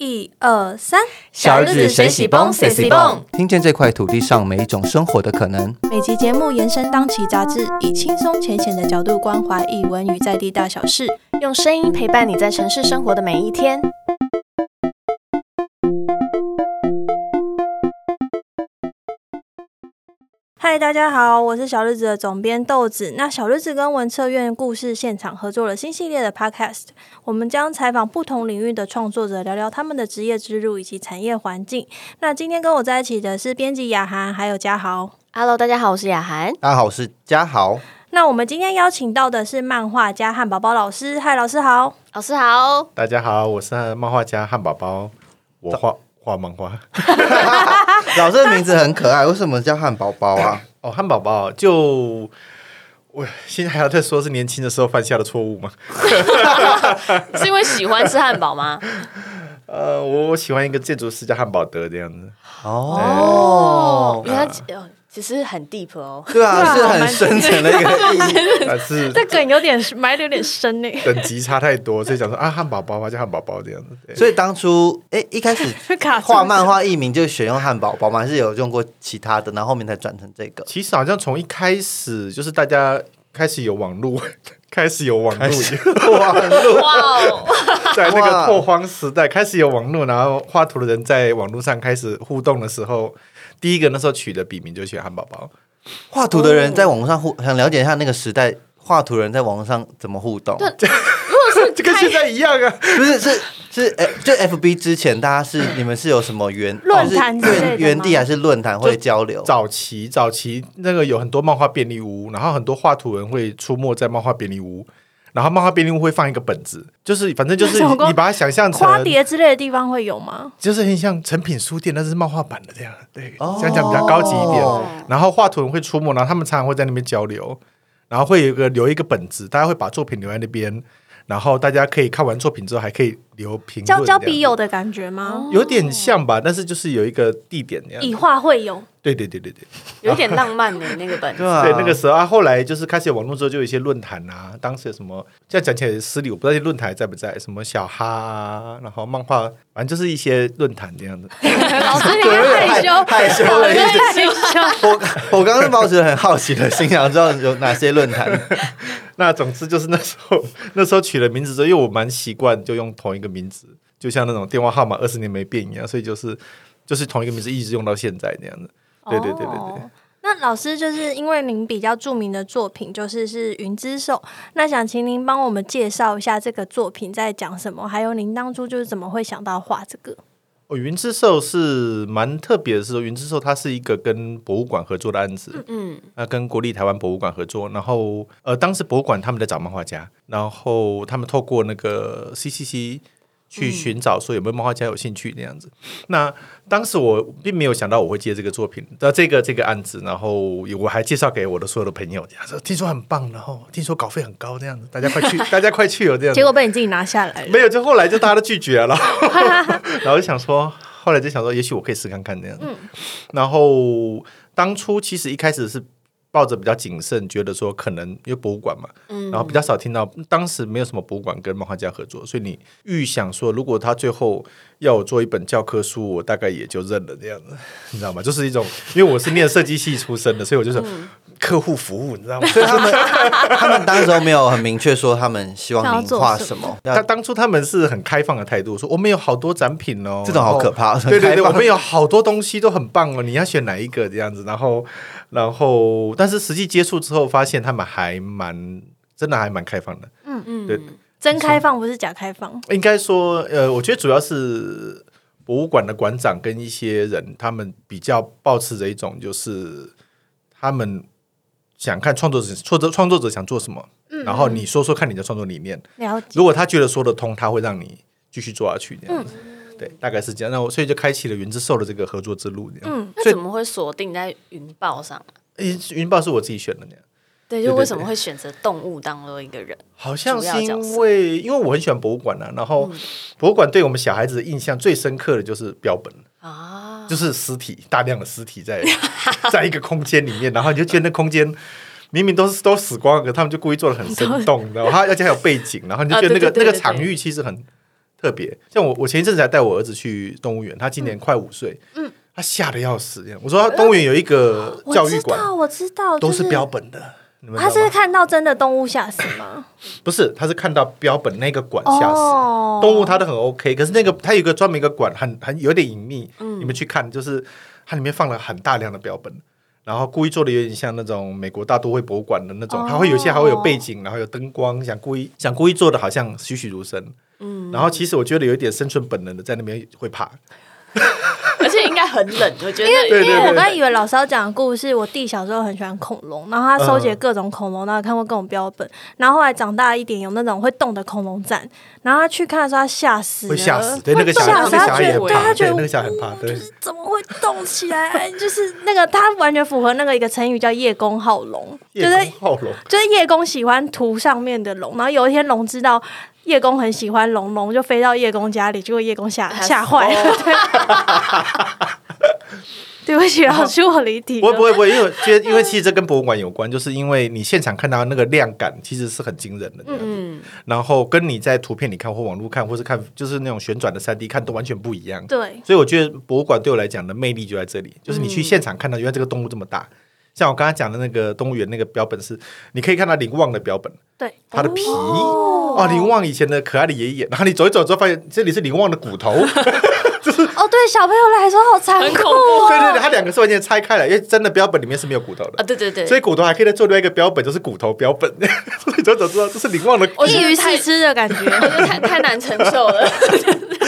一二三，小日子谁喜蹦谁喜蹦，听见这块土地上每一种生活的可能。每集节目延伸当期杂志，以轻松浅显的角度关怀译文与在地大小事。用声音陪伴你在城市生活的每一天。嗨，大家好，我是小日子的总编豆子。那小日子跟文策院故事现场合作了新系列的 Podcast，我们将采访不同领域的创作者，聊聊他们的职业之路以及产业环境。那今天跟我在一起的是编辑雅涵，还有嘉豪。Hello，大家好，我是雅涵。大家好，我是嘉豪。那我们今天邀请到的是漫画家汉堡包老师。嗨，老师好。老师好，大家好，我是漫画家汉堡包，我画画漫画。老师的名字很可爱，为什么叫汉堡包啊？哦，汉堡包就我现在还要再说是年轻的时候犯下的错误吗？是因为喜欢吃汉堡吗？呃，我我喜欢一个建筑师叫汉堡德这样子。哦，原来呃其实很 deep 哦。对啊，是很深层的一个意义。但是这梗有点埋的有点深呢。等级差太多，所以讲说啊，汉堡包嘛，叫汉堡包这样子。所以当初，哎，一开始画漫画艺名就选用汉堡包吗？还是有用过其他的，然后后面才转成这个？其实好像从一开始就是大家开始有网络，开始有网络，网络哇哦，在那个拓荒时代开始有网络，然后画图的人在网络上开始互动的时候，第一个那时候取的笔名就写汉堡包。画图的人在网络上互，想了解一下那个时代画图人在网络上怎么互动？这跟现在一样啊！不是是是，哎，就 FB 之前大家是你们是有什么原论坛之类的吗是原原地还是论坛会交流？早期早期那个有很多漫画便利屋，然后很多画图人会出没在漫画便利屋，然后漫画便利屋会放一个本子，就是反正就是你把它想象成花蝶之类的地方会有吗？就是很像成品书店，但是漫画版的这样，对，哦这样讲比较高级一点。哦然后画图人会出没，然后他们常常会在那边交流，然后会有一个留一个本子，大家会把作品留在那边，然后大家可以看完作品之后还可以留评论，交交笔友的感觉吗？有点像吧，但是就是有一个地点那样。以画会友，对对对对对。有点浪漫的那个本子。对啊，对，那个时候啊，后来就是开始有网络之后，就有一些论坛啊，当时有什么，这样讲起来也失礼，我不知道这些论坛还在不在，什么小哈啊，然后漫画，反正就是一些论坛这样的。老师你看害羞，害羞了一直害羞。我我刚刚是抱着很好奇的心，想知道有哪些论坛。那总之就是那时候，那时候取了名字之后，因为我蛮习惯就用同一个名字，就像那种电话号码二十年没变一样，所以就是就是同一个名字一直用到现在那样子。对对对对对。哦那老师就是因为您比较著名的作品就是是《云之兽》，那想请您帮我们介绍一下这个作品在讲什么，还有您当初就是怎么会想到画这个？哦，云之兽是蛮特别的是说，云之兽它是一个跟博物馆合作的案子，嗯，那跟国立台湾博物馆合作，然后呃，当时博物馆他们在找漫画家，然后他们透过那个 CCC 去寻找说有没有漫画家有兴趣那样子。那当时我并没有想到我会接这个作品，呃，这个这个案子，然后我还介绍给我的所有的朋友，听说很棒，然后听说稿费很高这样子，大家快去，大家快去哦这样子结。果被你自己拿下来了。没有，就后来就大家都拒绝了，然后就想说，后来就想说，也许我可以试看看这样。然后当初其实一开始是抱着比较谨慎，觉得说可能因为博物馆嘛，然后比较少听到，当时没有什么博物馆跟漫画家合作，所以你预想说，如果他最后要我做一本教科书，我大概也就认了这样子，你知道吗？就是一种，因为我是念设计系出身的，所以我就是客户服务，你知道吗？所以他们他们当时候没有很明确说他们希望您画什么，要他当初他们是很开放的态度，说我们有好多展品哦，这种好可怕。对对对，我们有好多东西都很棒哦，你要选哪一个这样子？然后，然后，但是实际接触之后，发现他们还蛮真的还蛮开放的。嗯嗯，对真开放不是假开放，应该说，呃，我觉得主要是博物馆的馆长跟一些人，他们比较保持着一种，就是他们想看创作者创作创作者想做什么，然后你说说看你的创作理念。如果他觉得说得通，他会让你继续做下去这样子。对，大概是这样。那我所以就开启了云之兽的这个合作之路。嗯，那怎么会锁定在云豹上啊？诶云豹是我自己选的那样。对，就为什么会选择动物当做一个人？好像是因为因为我很喜欢博物馆啊，然后博物馆对我们小孩子的印象最深刻的就是标本，啊，就是尸体，大量的尸体在 在一个空间里面，然后你就觉得那空间。明明都是都死光了，可他们就故意做的很生动，你知道吗？它而且还有背景，然后你就觉得那个、啊对对对对那个场域其实很特别。像我，我前一阵子才带我儿子去动物园，他今年快五岁，嗯，他吓得要死。我说他动物园有一个教育馆，知道，我知道，都是标本的。他是看到真的动物吓死吗？不是，他是看到标本那个馆吓死。哦动物他都很 OK，可是那个他有一个专门一个馆，很很有点隐秘。你们去看，就是它里面放了很大量的标本，然后故意做的有点像那种美国大都会博物馆的那种，哦它会有些还会有背景，然后有灯光，想故意想故意做的好像栩栩如生。嗯，然后其实我觉得有一点生存本能的在那边会怕。很冷，我觉得因为对对对我刚才以为老师要讲的故事，我弟小时候很喜欢恐龙，然后他收集嗯各种恐龙，然后看过各种标本，然后后来长大一点有那种会动的恐龙展，然后他去看的时候他吓死了，会吓死，对那个小，吓死他那个小孩也觉得对他觉得对那个小孩很怕，对。怎么会动起来？就是那个他完全符合那个一个成语叫叶公好龙，就是公好龙，就是叶公喜欢图上面的龙，然后有一天龙知道。叶公很喜欢龙，龙就飞到叶公家里，结果叶公吓 吓坏了。对。不起，老师，我离题。不会不会不会，因为我觉得因为其实这跟博物馆有关，就是因为你现场看到那个亮感其实是很惊人的，嗯，然后跟你在图片里看或网络看，或是看就是那种旋转的三 D 看都完全不一样。对，所以我觉得博物馆对我来讲的魅力就在这里，就是你去现场看到原来这个动物这么大。像我刚才讲的那个动物园那个标本是，你可以看到林旺的标本，对，它的皮哦，林旺以前的可爱的爷爷，然后你走一走之后发现这里是林旺的骨头，哦，对，小朋友来说好残酷。对对对，它两个是完全拆开了，因为真的标本里面是没有骨头的啊，。对对对，所以骨头还可以再做另外一个标本，就是骨头标本。所以走走知道这是林旺的骨我。觉一鱼得太四吃的感觉。我觉得太太难承受了。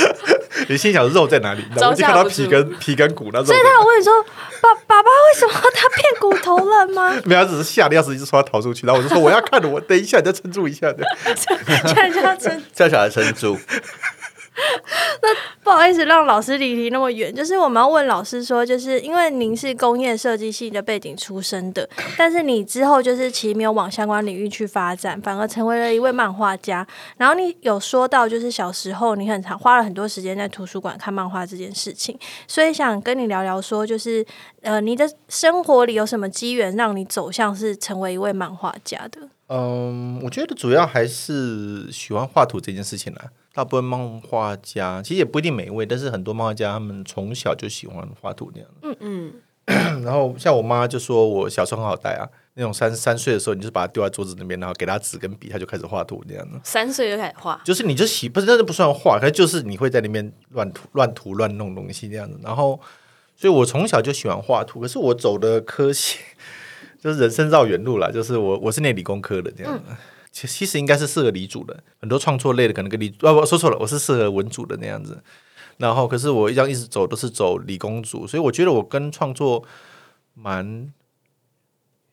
你心想肉在哪里？然后我就看到皮跟皮跟骨，那种所以他有问你说：“爸，爸爸为什么他变骨头了吗 没有，他只是吓得要死，一直说他逃出去。然后我就说我要看着，我等一下，你再撑住一下的。”这样 这样真叫小孩撑住，不好意思让老师离题那么远。就是我们要问老师说，就是因为您是工业设计系的背景出身的，但是你之后就是其实没有往相关领域去发展，反而成为了一位漫画家。然后你有说到，就是小时候你很常花了很多时间在图书馆看漫画这件事情，所以想跟你聊聊说，就是呃，你的生活里有什么机缘让你走向是成为一位漫画家的？嗯，我觉得主要还是喜欢画图这件事情啦。大部分漫画家其实也不一定每一位，但是很多漫画家他们从小就喜欢画图那样。嗯嗯。然后像我妈就说我小时候很好带啊，那种三三岁的时候，你就是把它丢在桌子那边，然后给他纸跟笔，他就开始画图那样的。三岁就开始画，就是你就喜不是那就不算画，可是就是你会在那边乱涂乱涂乱弄东西这样子。然后，所以我从小就喜欢画图，可是我走的科系 就是人生绕远路啦，就是我我是念理工科的这样子。其其实应该是适合理组的，很多创作类的可能跟理啊，我说错了，我是适合文组的那样子。然后，可是我一样一直走都是走理工组，所以我觉得我跟创作蛮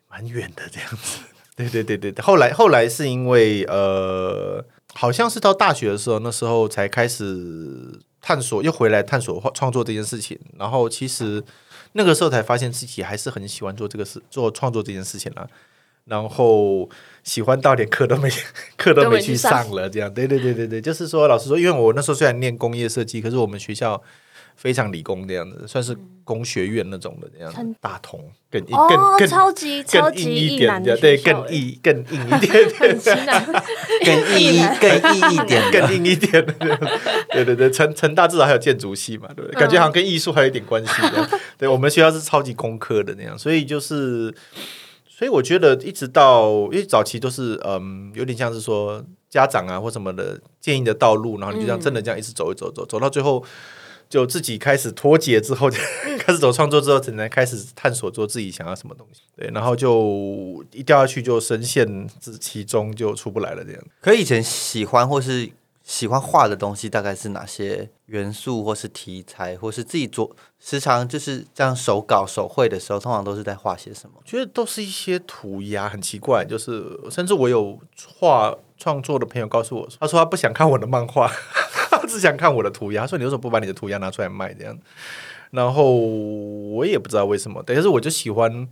蛮远的这样子。对对对对对，后来后来是因为呃，好像是到大学的时候，那时候才开始探索，又回来探索创作这件事情。然后其实那个时候才发现自己还是很喜欢做这个事，做创作这件事情啊。然后喜欢到连课都没 课都没去上上了，这样对对对对对，就是说老师说，因为我那时候虽然念工业设计，可是我们学校非常理工这样子，算是工学院那种的这样子，大同更更哦，更超级超更级硬一点的的，对，更硬更硬一点。更硬更硬一点更硬一点的，对对对，成成大至少还有建筑系嘛，对不对？感觉好像跟艺术还有一点关系。对我们学校是超级工科的那样，所以就是，所以我觉得一直到因为早期都是嗯，有点像是说家长啊或什么的建议的道路，然后你就这样真的这样一直走一走走走到最后。就自己开始脱节之后，开始走创作之后，只能开始探索做自己想要什么东西。对，然后就一掉下去就深陷之其中，就出不来了。这样。可以前喜欢或是喜欢画的东西大概是哪些元素，或是题材，或是自己做时常就是这样手稿手绘的时候，通常都是在画些什么？觉得都是一些涂鸦，很奇怪。就是甚至我有画创作的朋友告诉我，他说他不想看我的漫画，他只想看我的涂鸦。他说你为什么不把你的涂鸦拿出来卖？这样。然后我也不知道为什么，但是我就喜欢，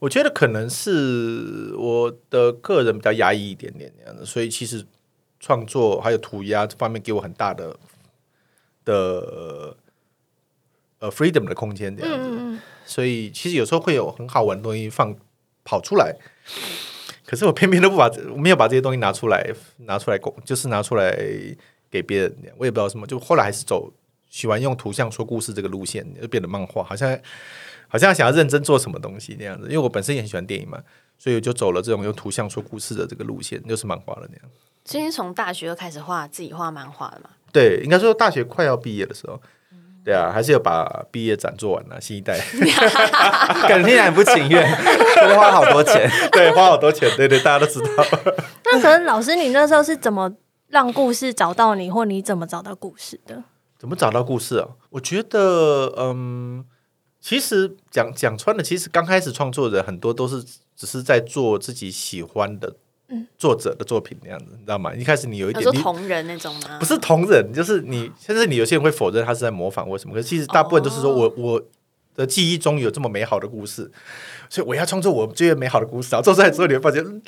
我觉得可能是我的个人比较压抑一点点这样子，所以其实创作还有涂鸦这方面给我很大的的呃 freedom 的空间这样子。所以其实有时候会有很好玩的东西放跑出来，可是我偏偏都不把我没有把这些东西拿出来拿出来公，就是拿出来给别人，我也不知道什么，就后来还是走喜欢用图像说故事这个路线，就变得漫画，好像好像想要认真做什么东西那样子。因为我本身也很喜欢电影嘛，所以我就走了这种用图像说故事的这个路线，就是漫画了那样。所以是从大学就开始画自己画漫画了嘛？对，应该说大学快要毕业的时候，对啊，还是要把毕业展做完了。新一代，感觉听起来很不情愿，多 花好多钱。对，花好多钱，对对，大家都知道。那可能老师，你那时候是怎么让故事找到你，或你怎么找到故事的？怎么找到故事啊？我觉得，嗯，其实讲讲穿了，其实刚开始创作的很多都是只是在做自己喜欢的作者的作品那样子，你知道吗？一开始你有一点你同人那种吗？不是同人，就是你，甚至你有些人会否认他是在模仿或什么，可是其实大部分都是说我、我的记忆中有这么美好的故事，所以我要创作我最美好的故事。然后做出来之后，你会发现，嗯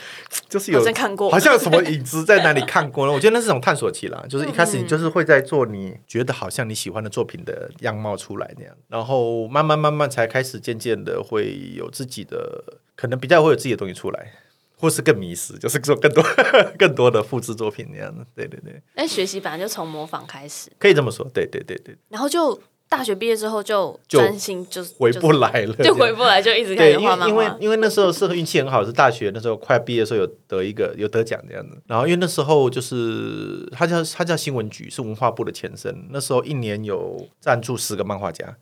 就是有好像看过好像有什么影子在哪里看过呢？我觉得那是种探索期啦，就是一开始你就是会在做你觉得好像你喜欢的作品的样貌出来那样，然后慢慢慢慢才开始渐渐的会有自己的，可能比较会有自己的东西出来。或是更迷失，就是做更多 更多的复制作品那样的，对对对，但学习本来就从模仿开始，可以这么说，对对对对，然后就大学毕业之后就就专心就是回不来了，就回不来，就一直开对，始因为因为画漫画。因为那时候是运气很好，是大学那时候快毕业的时候有得一个有得奖这样子。然后因为那时候就是他叫他叫新闻局，是文化部的前身。那时候一年有赞助十个漫画家，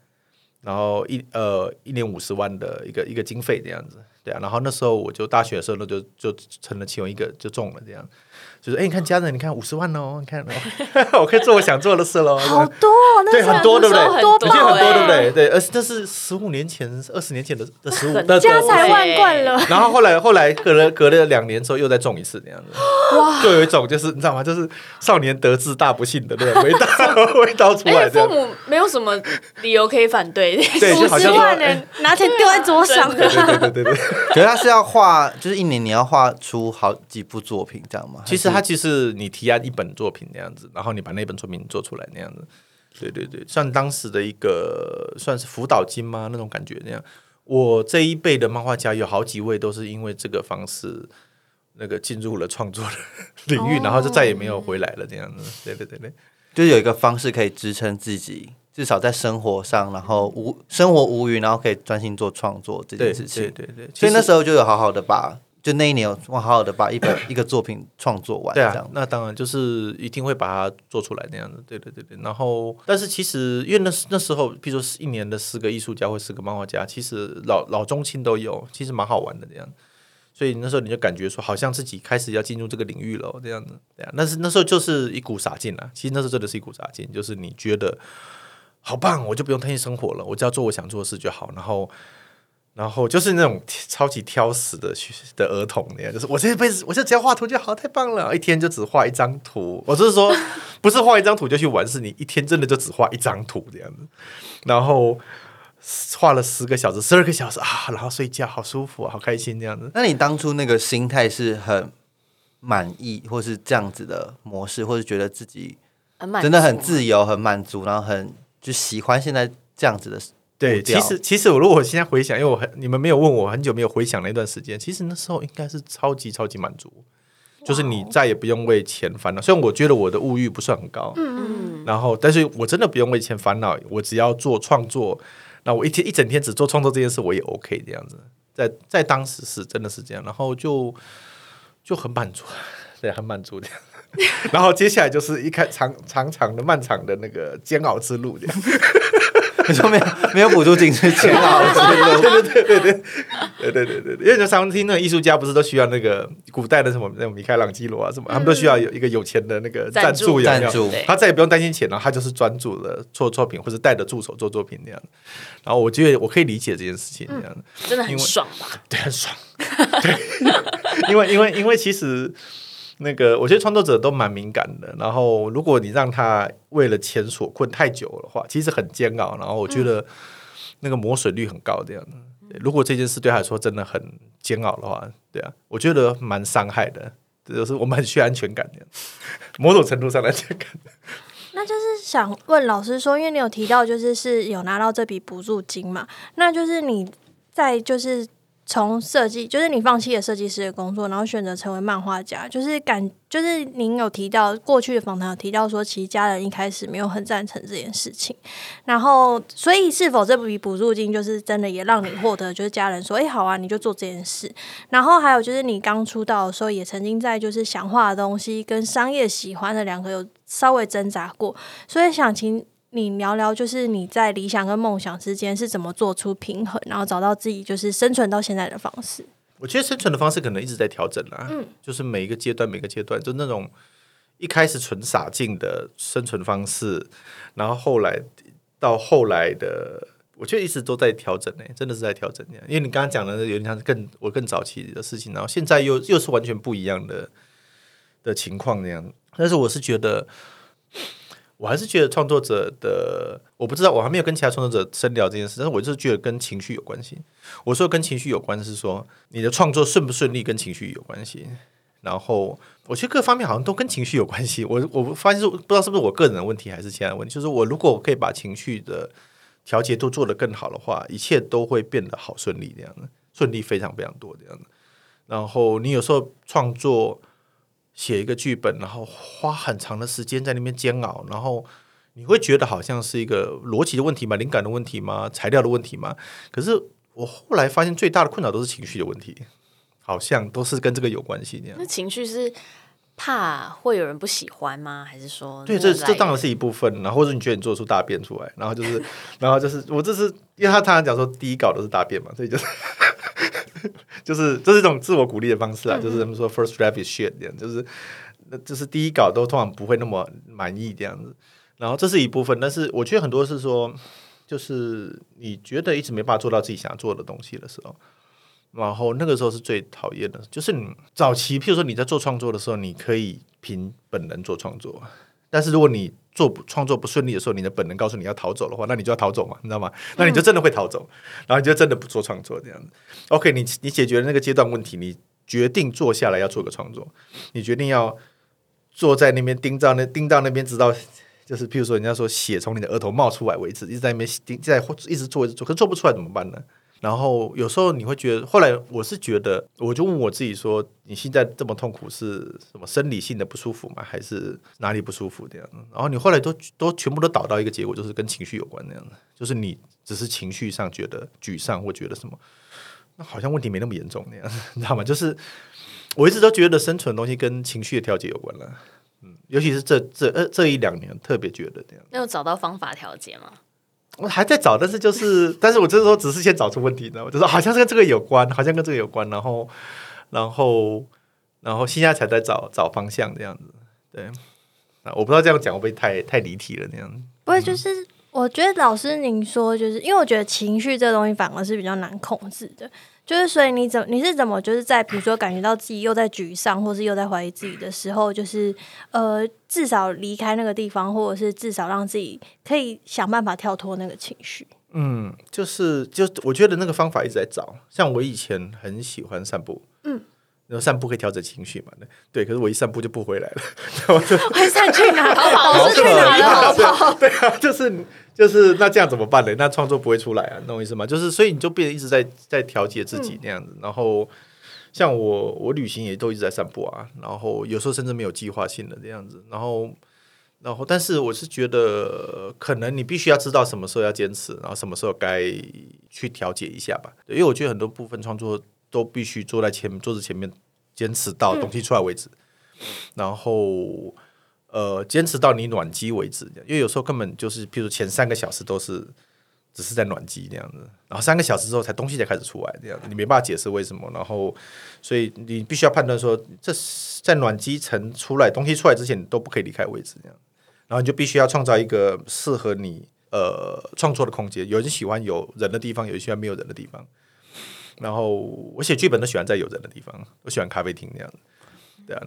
然后一呃一年五十万的一个一个经费这样子。对啊，然后那时候我就大学的时候，那就就成了其中一个就中了这样。就是哎，你看家人，你看五十万哦，你看、哦，我可以做我想做的事喽。好多、哦，那对，很多，对不对？已经很多，欸对不对？对，而且这是十五年前、二十年前的的十五的家财万贯了。然后后来后来隔了隔了两年之后又再中一次那样子，哇！就有一种就是你知道吗？就是少年得志大不幸的那种味道 味道出来。父母没有什么理由可以反对，对，就五十好像说，万哎呢，拿钱丢在桌上。对对对对对。可是他是要画，就是一年你要画出好几部作品这样吗？其实它其实你提案一本作品那样子，然后你把那本作品做出来那样子，对对对，算当时的一个算是辅导金吗？那种感觉那样。我这一辈的漫画家有好几位都是因为这个方式，那个进入了创作的 领域，哦然后就再也没有回来了这样子。对对对对。就是有一个方式可以支撑自己，至少在生活上，然后无生活无余，然后可以专心做创作这件事情。对对对，所以那时候就有好好的把，就那一年我好好的把一本 一个作品创作完，对啊这样，。那当然就是一定会把它做出来那样子。对对对对，然后但是其实因为那那时候，比如说一年的四个艺术家或四个漫画家，其实老老中青都有，其实蛮好玩的这样。所以那时候你就感觉说，好像自己开始要进入这个领域了，这样子，对啊。但是那时候就是一股傻劲啊，其实那时候真的是一股傻劲，就是你觉得好棒，我就不用担心生活了，我只要做我想做的事就好，然后。然后就是那种超级挑食的学的儿童那样，就是我这辈子我就只要画图就好，太棒了！一天就只画一张图。我就是说，不是画一张图就去玩，是你一天真的就只画一张图这样子，然后画了十个小时、十二个小时啊，然后睡觉，好舒服、啊，好开心这样子。那你当初那个心态是很满意，或是这样子的模式，或是觉得自己很真的很自由、很满足，然后很就喜欢现在这样子的对，其实其实我如果现在回想，因为我很你们没有问我很久没有回想那段时间，其实那时候应该是超级超级满足，就是你再也不用为钱烦恼。虽然我觉得我的物欲不算很高，嗯，然后但是我真的不用为钱烦恼，我只要做创作，那我一天一整天只做创作这件事，我也 OK 这样子。在在当时是真的是这样，然后就就很满足，对，很满足这样。然后接下来就是一开长长长的漫长的那个煎熬之路这样。你说没有没有补助金是煎熬之路，对对对对对对，因为你常听那个艺术家不是都需要那个古代的什么那种米开朗基罗啊什么，他们都需要有一个有钱的那个赞赞助助，有没有赞助他再也不用担心钱了，他就是专注的做作品，或者带着助手做作品那样。然后我觉得我可以理解这件事情这样，真的很爽吧？对，很爽。对，因为因为因为其实那个我觉得创作者都蛮敏感的，然后如果你让他为了钱所困太久的话，其实很煎熬。然后我觉得那个磨损率很高，这样。如果这件事对他来说真的很煎熬的话，对啊，我觉得蛮伤害的。这就是我们很需要安全感的，某种程度上的安全感。那就是想问老师说，因为你有提到就是是有拿到这笔补助金嘛，那就是你在就是从设计，就是你放弃了设计师的工作，然后选择成为漫画家，就是感，就是您有提到过去的访谈有提到说，其实家人一开始没有很赞成这件事情，然后所以是否这笔补助金就是真的也让你获得，就是家人说，哎，好啊，你就做这件事。然后还有就是你刚出道的时候，也曾经在就是想画的东西跟商业喜欢的两个有稍微挣扎过，所以想请。你聊聊，就是你在理想跟梦想之间是怎么做出平衡，然后找到自己就是生存到现在的方式。我觉得生存的方式可能一直在调整啦，嗯，就是每一个阶段，每个阶段，就那种一开始纯傻劲的生存方式，然后后来到后来的，我觉得一直都在调整呢，真的是在调整。因为你刚刚讲的有点像更我更早期的事情，然后现在又又是完全不一样的的情况那样。但是我是觉得。我还是觉得创作者的，我不知道，我还没有跟其他创作者深聊这件事，但是我就是觉得跟情绪有关系。我说跟情绪有关是说你的创作顺不顺利跟情绪有关系。然后我觉得各方面好像都跟情绪有关系。我我发现是不知道是不是我个人的问题还是其他的问题，就是我如果我可以把情绪的调节都做得更好的话，一切都会变得好顺利这样的，顺利非常非常多这样的。然后你有时候创作。写一个剧本，然后花很长的时间在那边煎熬，然后你会觉得好像是一个逻辑的问题吗？灵感的问题吗？材料的问题吗？可是我后来发现，最大的困扰都是情绪的问题，好像都是跟这个有关系那样。那情绪是怕会有人不喜欢吗？还是说，对，这这当然是一部分。然后或者你觉得你做出大便出来，然后就是，然后就是我这是因为他常常讲说第一稿都是大便嘛，所以就是。就是这是一种自我鼓励的方式啊，就是人们说 first draft is shit 这样，就是那就是第一稿都通常不会那么满意这样子，然后这是一部分，但是我觉得很多是说，就是你觉得一直没办法做到自己想做的东西的时候，然后那个时候是最讨厌的，就是你早期，譬如说你在做创作的时候，你可以凭本能做创作。但是如果你做创作不顺利的时候，你的本能告诉你要逃走的话，那你就要逃走嘛，你知道吗？那你就真的会逃走，然后你就真的不做创作这样子。OK，你你解决了那个阶段问题，你决定坐下来要做个创作，你决定要坐在那边盯到那盯到那边，直到就是譬如说人家说血从你的额头冒出来为止，一直在那边盯在一直做一直做，可做不出来怎么办呢？然后有时候你会觉得，后来我是觉得，我就问我自己说：你现在这么痛苦是什么生理性的不舒服吗？还是哪里不舒服这样？然后你后来都都全部都导到一个结果，就是跟情绪有关那样的，就是你只是情绪上觉得沮丧或觉得什么，那好像问题没那么严重那样，你知道吗？就是我一直都觉得生存的东西跟情绪的调节有关了，嗯，尤其是这这呃这一两年特别觉得这样。那有找到方法调节吗？我还在找，但是就是，但是我这时候只是先找出问题的，我就说好像是跟这个有关，好像跟这个有关，然后，然后，然后现在才在找找方向这样子，对，啊，我不知道这样讲会不会太太离题了那样子。不会，就是我觉得老师您说，就是因为我觉得情绪这东西反而是比较难控制的。就是，所以你怎你是怎么就是在比如说感觉到自己又在沮丧，或是又在怀疑自己的时候，就是呃，至少离开那个地方，或者是至少让自己可以想办法跳脱那个情绪。嗯，就是就我觉得那个方法一直在找。像我以前很喜欢散步，嗯，然后散步可以调整情绪嘛？对，可是我一散步就不回来了，会散去哪？跑是去哪了？跑对啊，就是。就是那这样怎么办呢？那创作不会出来啊，懂我意思吗？就是所以你就变得一直在在调节自己那样子。然后像我我旅行也都一直在散步啊，然后有时候甚至没有计划性的这样子。然后然后但是我是觉得可能你必须要知道什么时候要坚持，然后什么时候该去调节一下吧。因为我觉得很多部分创作都必须坐在前桌子前面坚持到东西出来为止，然后。呃，坚持到你暖机为止，因为有时候根本就是，譬如前三个小时都是只是在暖机这样子，然后三个小时之后才东西才开始出来这样，你没办法解释为什么，然后所以你必须要判断说，这在暖机层出来东西出来之前，你都不可以离开位置这样，然后你就必须要创造一个适合你呃创作的空间。有人喜欢有人的地方，有人喜欢没有人的地方。然后我写剧本都喜欢在有人的地方，我喜欢咖啡厅这样。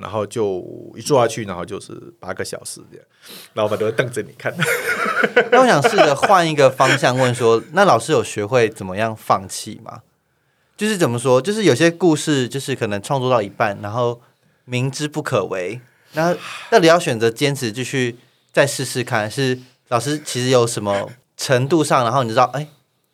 然后就一坐下去，然后就是八个小时这样，老板都会瞪着你看。那我想试着换一个方向问说，那老师有学会怎么样放弃吗？就是怎么说？就是有些故事，就是可能创作到一半，然后明知不可为，那到底要选择坚持继续再试试看？是老师其实有什么程度上，然后你知道，哎，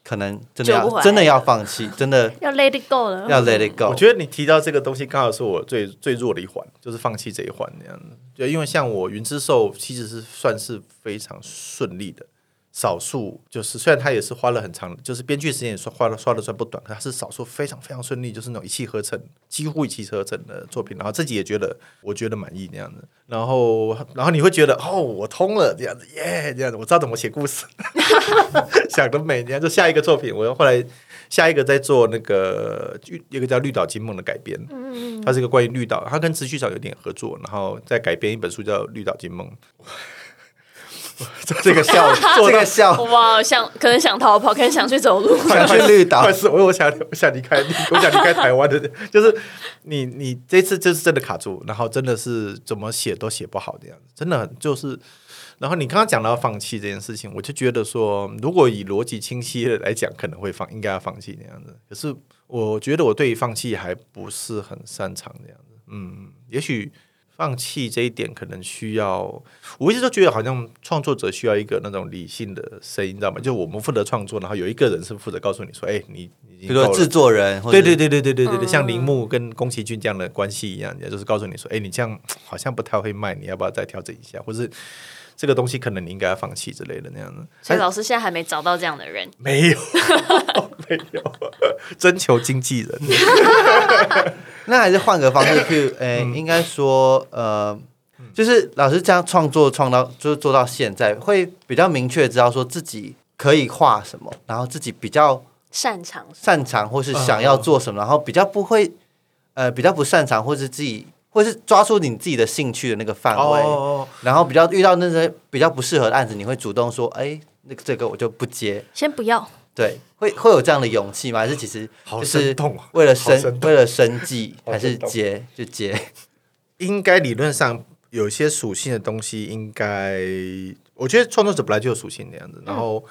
可能真的要真的要放弃，真的要 let it go 了。要 let it go。我觉得你提到这个东西，刚好是我最最弱的一环，就是放弃这一环那样子。就因为像我云之兽，其实是算是非常顺利的，少数就是虽然他也是花了很长，就是编剧时间也算花了花的算不短，可他是少数非常非常顺利，就是那种一气呵成，几乎一气呵成的作品。然后自己也觉得我觉得满意那样子。然后然后你会觉得哦，我通了这样子，耶，这样子，我知道怎么写故事，想得美。你看，就下一个作品，我后来。下一个在做那个一个叫《绿岛金梦》的改编，嗯它是一个关于绿岛，它跟持续长有点合作，然后再改编一本书叫《绿岛金梦》。这个笑，这个笑，哇，想可能想逃跑，可能想去走路。想去绿岛但是我我想我想离开，我想离开台湾的，就是你你这次就是真的卡住，然后真的是怎么写都写不好的样子，真的很就是。然后你刚刚讲到放弃这件事情，我就觉得说，如果以逻辑清晰的来讲，可能会放应该要放弃那样子。可是我觉得我对于放弃还不是很擅长这样子。嗯，也许放弃这一点可能需要，我一直都觉得好像创作者需要一个那种理性的声音，你知道吗？就我们负责创作，然后有一个人是负责告诉你说，哎，你比如说制作人，对对对对对对对对，像铃木跟宫崎骏这样的关系一样，也就是告诉你说，哎，你这样好像不太会卖，你要不要再调整一下，或是。这个东西可能你应该要放弃之类的那样的，所以老师现在还没找到这样的人，没有，没有，征求经纪人。那还是换个方式去，诶，应该说，呃，就是老师这样创作创到，就是做到现在，会比较明确知道说自己可以画什么，然后自己比较擅长擅长或是想要做什么，然后比较不会，呃，比较不擅长或是自己。或是抓住你自己的兴趣的那个范围，然后比较遇到那些比较不适合的案子，你会主动说：“哎，那个这个我就不接。”先不要。对，会会有这样的勇气吗？还是其实就是为了生为了生计，还是接就接？应该理论上有些属性的东西，应该我觉得创作者本来就有属性的样子，然后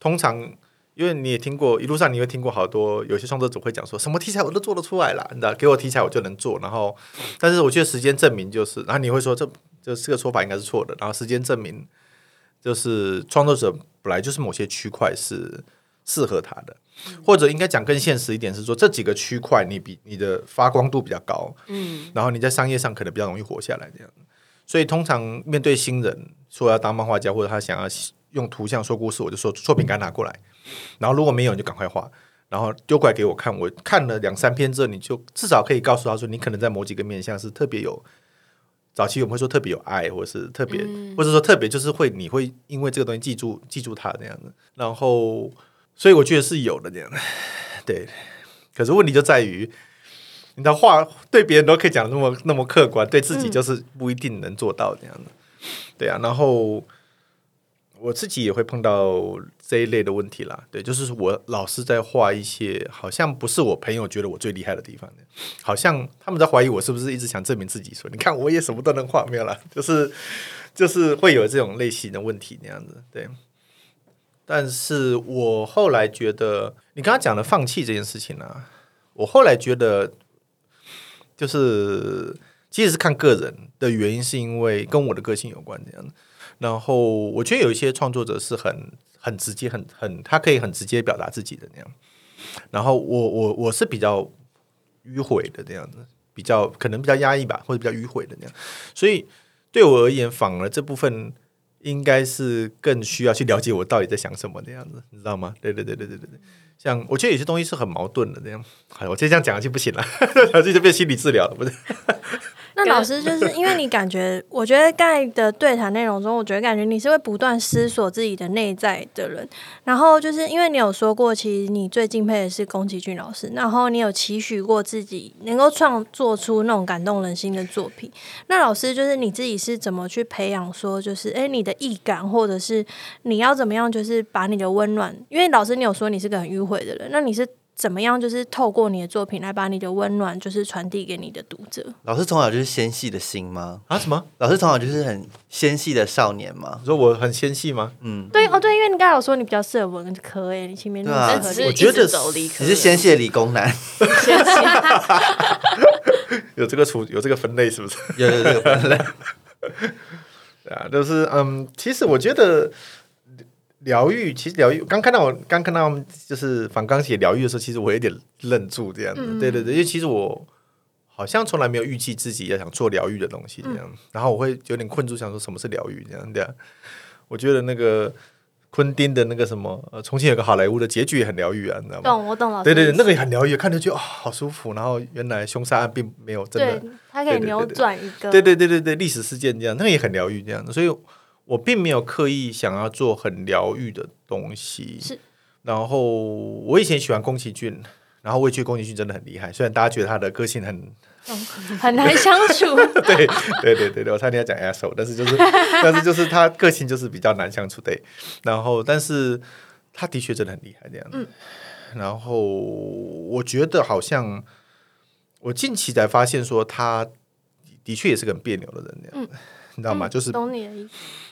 通常。因为你也听过，一路上你会听过好多有些创作者会讲说什么题材我都做得出来了，你知道，给我题材我就能做。然后，但是我觉得时间证明就是，然后你会说这这这个说法应该是错的。然后时间证明就是创作者本来就是某些区块是适合他的，或者应该讲更现实一点是说这几个区块你比你的发光度比较高，嗯，然后你在商业上可能比较容易活下来这样。所以通常面对新人说要当漫画家或者他想要用图像说故事，我就说作品该拿过来。然后如果没有，你就赶快画，然后丢过来给我看。我看了两三篇之后，你就至少可以告诉他说，你可能在某几个面相是特别有早期我们会说特别有爱，或者是特别，或者说特别就是会你会因为这个东西记住记住他那样子。然后，所以我觉得是有的这样的。对，可是问题就在于，你的话对别人都可以讲那么那么客观，对自己就是不一定能做到这样的。对啊，然后。我自己也会碰到这一类的问题啦，对，就是我老是在画一些好像不是我朋友觉得我最厉害的地方，好像他们在怀疑我是不是一直想证明自己，说你看我也什么都能画，没有啦，就是就是会有这种类型的问题那样子，对。但是我后来觉得，你刚刚讲的放弃这件事情呢，我后来觉得就是其实是看个人的原因，是因为跟我的个性有关这样的。然后我觉得有一些创作者是很很直接，很很他可以很直接表达自己的那样。然后我我我是比较迂回的这样子，比较可能比较压抑吧，或者比较迂回的那样。所以对我而言，反而这部分应该是更需要去了解我到底在想什么那样子，你知道吗？对对对对对对对。像我觉得有些东西是很矛盾的这样。哎，我再这样讲下去不行了，这就变心理治疗了，不是？那老师就是因为你感觉，我觉得盖的对谈内容中，我觉得感觉你是会不断思索自己的内在的人。然后就是因为你有说过，其实你最敬佩的是宫崎骏老师，然后你有期许过自己能够创作出那种感动人心的作品。那老师就是你自己是怎么去培养说，就是哎你的意感，或者是你要怎么样，就是把你的温暖，因为老师你有说你是个很迂回的人，那你是？怎么样？就是透过你的作品来把你的温暖，就是传递给你的读者。老师从小就是纤细的心吗？啊？什么？老师从小就是很纤细的少年吗？说我很纤细吗？嗯，对哦，对，因为你刚才有说你比较适合文科诶，你前面对啊，我觉得你是纤细的理工男，有这个处有这个分类是不是？有有这个分类。对啊，就是嗯，其实我觉得。疗愈，其实疗愈，刚看到我刚看到他们就是反刚写疗愈的时候，其实我有点愣住这样子。对对对，因为其实我好像从来没有预计自己要想做疗愈的东西这样，然后我会有点困住，想说什么是疗愈这样对、啊。我觉得那个昆汀的那个什么，呃，重庆有个好莱坞的结局也很疗愈啊，你知道吗？懂我懂了对对对，那个也很疗愈，看着就啊、好舒服。然后原来凶杀案并没有真的对，它可以扭转一个对对对对对，历史事件这样，那个也很疗愈这样的，所以我并没有刻意想要做很疗愈的东西。是，然后我以前喜欢宫崎骏，然后我也觉得宫崎骏真的很厉害，虽然大家觉得他的个性很，很难相处。对对对对对，我差点要讲 asshole，但是就是但是就是他个性就是比较难相处对，然后但是他的确真的很厉害这样。嗯，然后我觉得好像我近期才发现说他的确也是个很别扭的人这样。你知道吗？就是懂你的意思。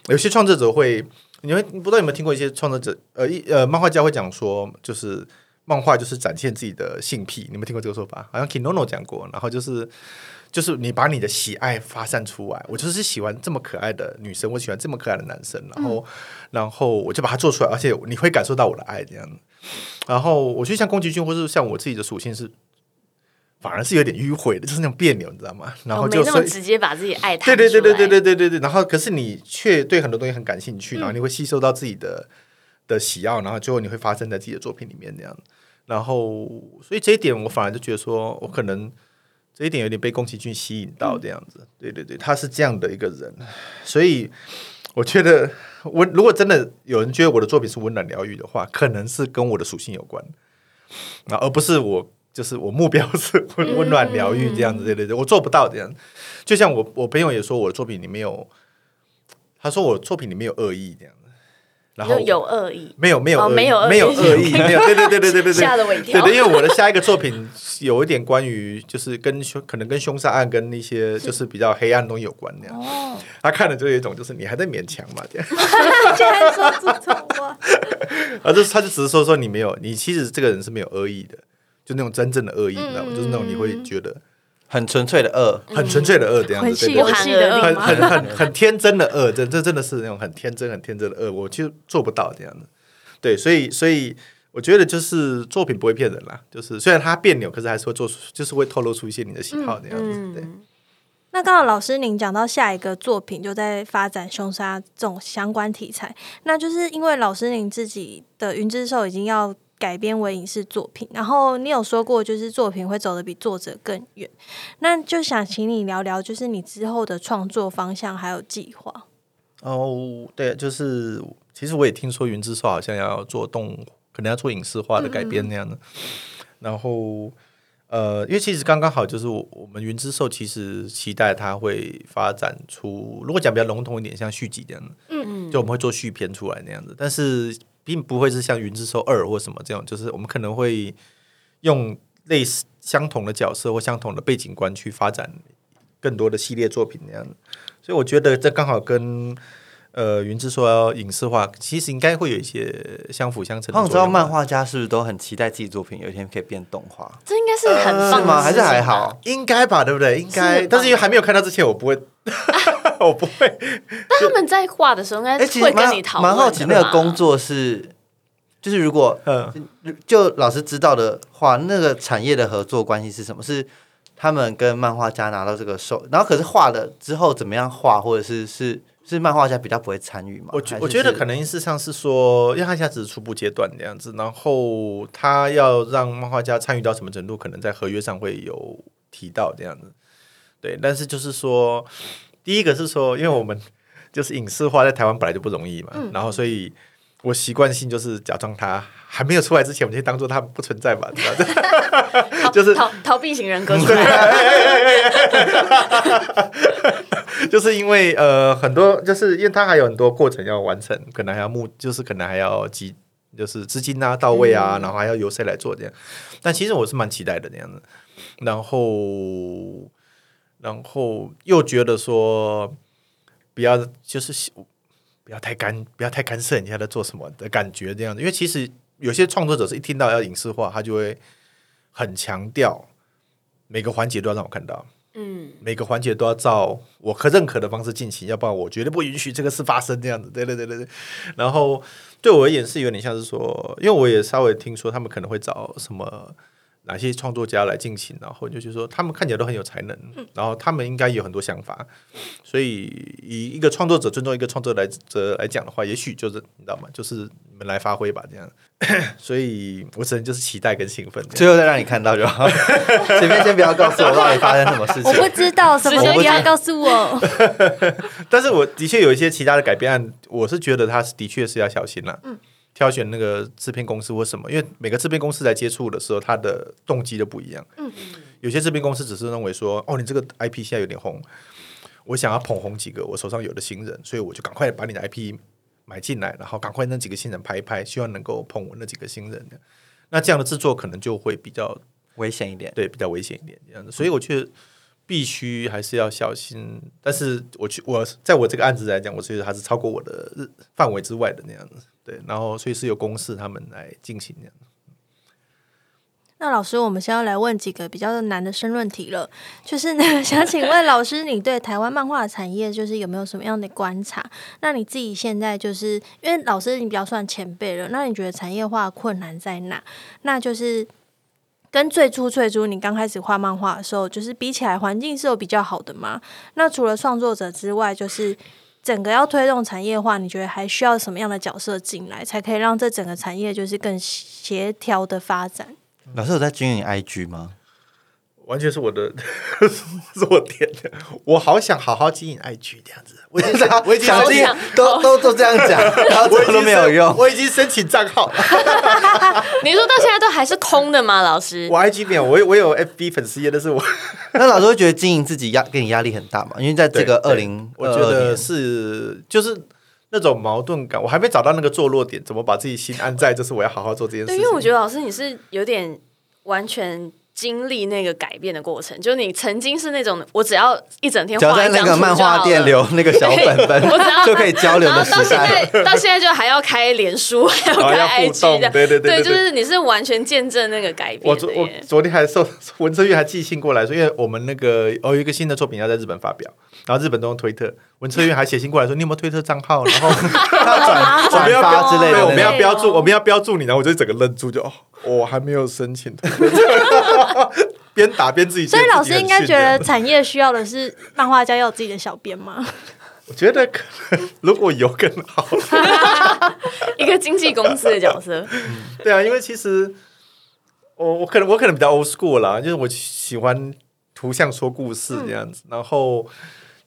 有些创作者会，你会不知道有没有听过一些创作者，呃，一呃，漫画家会讲说，就是漫画就是展现自己的性癖，你有没有听过这个说法？好像 Kinono 讲过，然后就是就是你把你的喜爱发散出来，我就是喜欢这么可爱的女生，我喜欢这么可爱的男生，然后、然后我就把它做出来，而且你会感受到我的爱这样。然后我觉得像宫崎骏，或是像我自己的属性是，反而是有点迂回的，就是那种别扭，你知道吗？然后就那么直接把自己爱对谈。对对对对对对对对。然后可是你却对很多东西很感兴趣，然后你会吸收到自己的的喜好，然后最后你会发生在自己的作品里面这样。然后所以这一点我反而就觉得说，我可能这一点有点被宫崎骏吸引到这样子。对对对，他是这样的一个人，所以我觉得我如果真的有人觉得我的作品是温暖疗愈的话，可能是跟我的属性有关，啊，而不是我。就是我目标是温温暖疗愈这样子，对对对，我做不到这样。就像我我朋友也说我的作品里面有，他说我作品里面有恶意这样子，然后就有恶意，没有没有没有恶意。没有恶意，没有对对对对对对对，吓了我一跳。对对，因为我的下一个作品有一点关于就是跟凶可能跟凶杀案跟那些 就是比较黑暗的东西有关那样。哦，他看了就有一种就是你还在勉强嘛这样，竟然说这种话，而就他就只是说说你没有，你其实这个人是没有恶意的，就那种真正的恶意，你知道吗？就是那种你会觉得很纯粹的恶，很纯粹的恶这样子，魂系对对对游戏的恶很？很很很天真的恶，这这真的是那种很天真、很天真的恶，我其实做不到这样子。对，所以所以我觉得就是作品不会骗人啦，就是虽然它别扭，可是还是会做出，就是会透露出一些你的喜好这样子。对，那刚好老师您讲到下一个作品就在发展凶杀这种相关题材，那就是因为老师您自己的《云之兽》已经要改编为影视作品，然后你有说过就是作品会走得比作者更远，那就想请你聊聊就是你之后的创作方向还有计划。哦，对，就是其实我也听说云之兽好像要做动，可能要做影视化的改编那样的。然后呃，因为其实刚刚好就是我我们云之兽其实期待它会发展出，如果讲比较笼统一点，像续集这样的，嗯嗯，就我们会做续篇出来那样子，但是并不会是像云之兽二或什么这样，就是我们可能会用类似相同的角色或相同的背景观去发展更多的系列作品那样。所以我觉得这刚好跟呃云之说要影视化，其实应该会有一些相辅相成的我知道。漫画家是不是都很期待自己作品有一天可以变动画？这应该是很是吗？还是还好？？应该吧，对不对？应该，是但是因为还没有看到之前，我不会，我不会。但他们在画的时候，应该会跟你讨论蛮好奇那个工作是，就是如果嗯，就老师知道的话，那个产业的合作关系是什么？是他们跟漫画家拿到这个手，然后可是画了之后怎么样画，或者是是是漫画家比较不会参与嘛？我觉我觉得可能事实上是说，因为他现在只是初步阶段这样子，然后他要让漫画家参与到什么程度，可能在合约上会有提到这样子。对，但是就是说，第一个是说，因为我们就是影视化在台湾本来就不容易嘛，嗯。然后所以我习惯性就是假装他还没有出来之前，我们就当做他不存在 吧，就是逃逃避型人格出来。就是因为呃很多，就是因为他还有很多过程要完成，可能还要募，就是可能还要集，就是资金啊到位啊，然后还要由谁来做这样。但其实我是蛮期待的这样子，然后然后又觉得说不要就是不要太干，不要太干涉人家在做什么的感觉这样子，因为其实有些创作者是一听到要影视化，他就会很强调每个环节都要让我看到。嗯，每个环节都要照我可认可的方式进行，要不然我绝对不允许这个事发生这样子。对对对对对。然后对我而言是有点像是说，因为我也稍微听说他们可能会找什么哪些创作家来进行，然后就是说他们看起来都很有才能，然后他们应该有很多想法，所以以一个创作者尊重一个创作来者来讲的话，也许就是你知道吗？就是你们来发挥吧，这样。所以我只能就是期待跟兴奋。最后再让你看到就好。前面先不要告诉我到底发生什么事情。我不知道什么，直接不要告诉我。但是我的确有一些其他的改变案，我是觉得他是的确是要小心了。嗯，挑选那个制片公司或什么，因为每个制片公司来接触的时候，他的动机都不一样。嗯，有些制片公司只是认为说，哦，你这个 IP 现在有点红，我想要捧红几个我手上有的新人，所以我就赶快把你的 IP 买进来，然后赶快那几个新人拍一拍，希望能够捧我那几个新人。那这样的制作可能就会比较危险一点。对，比较危险一点这样子。所以我觉得必须还是要小心。但是我去我在我这个案子来讲，我觉得还是超过我的范围之外的那样子。对，然后所以是由公司他们来进行的。那老师，我们先要来问几个比较难的申论题了。就是呢，想请问老师，你对台湾漫画产业就是有没有什么样的观察？那你自己现在就是因为老师你比较算前辈了，那你觉得产业化困难在哪？那就是跟最初最初你刚开始画漫画的时候，就是比起来环境是有比较好的吗？那除了创作者之外，就是整个要推动产业化，你觉得还需要什么样的角色进来，才可以让这整个产业就是更协调的发展？老师有在经营 IG 吗？完全是我的，是我点的。我好想好好经营 IG 这样子。我已经我已经想都都都这样讲，然后怎么都没有用。我已经申请账号了。你说到现在都还是空的吗？老师，我 IG 没有，我有我有 FB 粉丝页，但是我那老师会觉得经营自己压给你压力很大嘛？因为在这个二对零，我觉得是就是那种矛盾感，我还没找到那个坐落点，怎么把自己心安在，就是我要好好做这件事对，情。因为我觉得老师你是有点完全经历那个改变的过程，就是你曾经是那种我只要一整天只要在画一张图那个漫画店留那个小本本我只要 就可以交流的时代。在到现在就还要开脸书，还要开互 IG 动的，对对对对对。就是你是完全见证那个改变我昨我。昨天还受文策月还寄信过来说，因为我们那个哦有一个新的作品要在日本发表，然后日本都用推特，文策月还写信过来说你有没有推特账号，然后转 转发之类的。我们要种，标注，我们要标注你，然后我就整个愣住，就哦，我还没有申请，边打边自己所以老师应该觉得产业需要的是漫画家要有自己的小编吗？我觉得可能如果有更好，一个经纪公司的角色，对啊，因为其实我我可能我可能比较 old school 啦，就是我喜欢图像说故事这样子，然后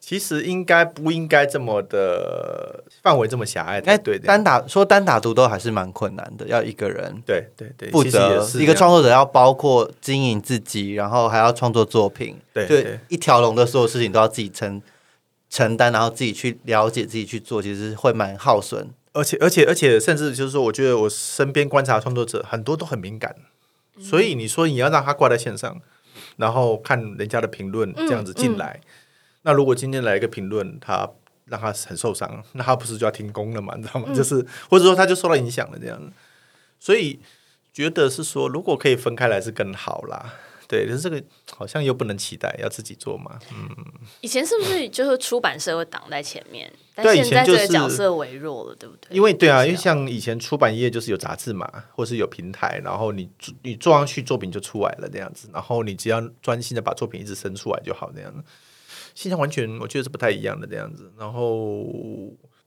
其实应该不应该这么的范围这么狭隘才哎，对的。单打说单打独斗还是蛮困难的，要一个人对对对，负责一个创作者要包括经营自己，然后还要创作作品，对一条龙的所有事情都要自己承承担，然后自己去了解、自己去做，其实会蛮耗损。而且而且而且，甚至就是说，我觉得我身边观察创作者很多都很敏感，所以你说你要让他挂在线上，然后看人家的评论这样子进来，那如果今天来一个评论，他让他很受伤，那他不是就要停工了嘛？你知道吗？就是或者说他就受到影响了这样子，所以觉得是说，如果可以分开来是更好啦。对，可是这个好像又不能期待要自己做嘛。嗯以前是不是就是出版社会挡在前面？但对现在这个以前就是角色微弱了，对不对？因为对啊，因为像以前出版业就是有杂志嘛，或是有平台，然后你你做上去作品就出来了这样子，然后你只要专心的把作品一直生出来就好这样子。现象完全我觉得是不太一样的这样子，然后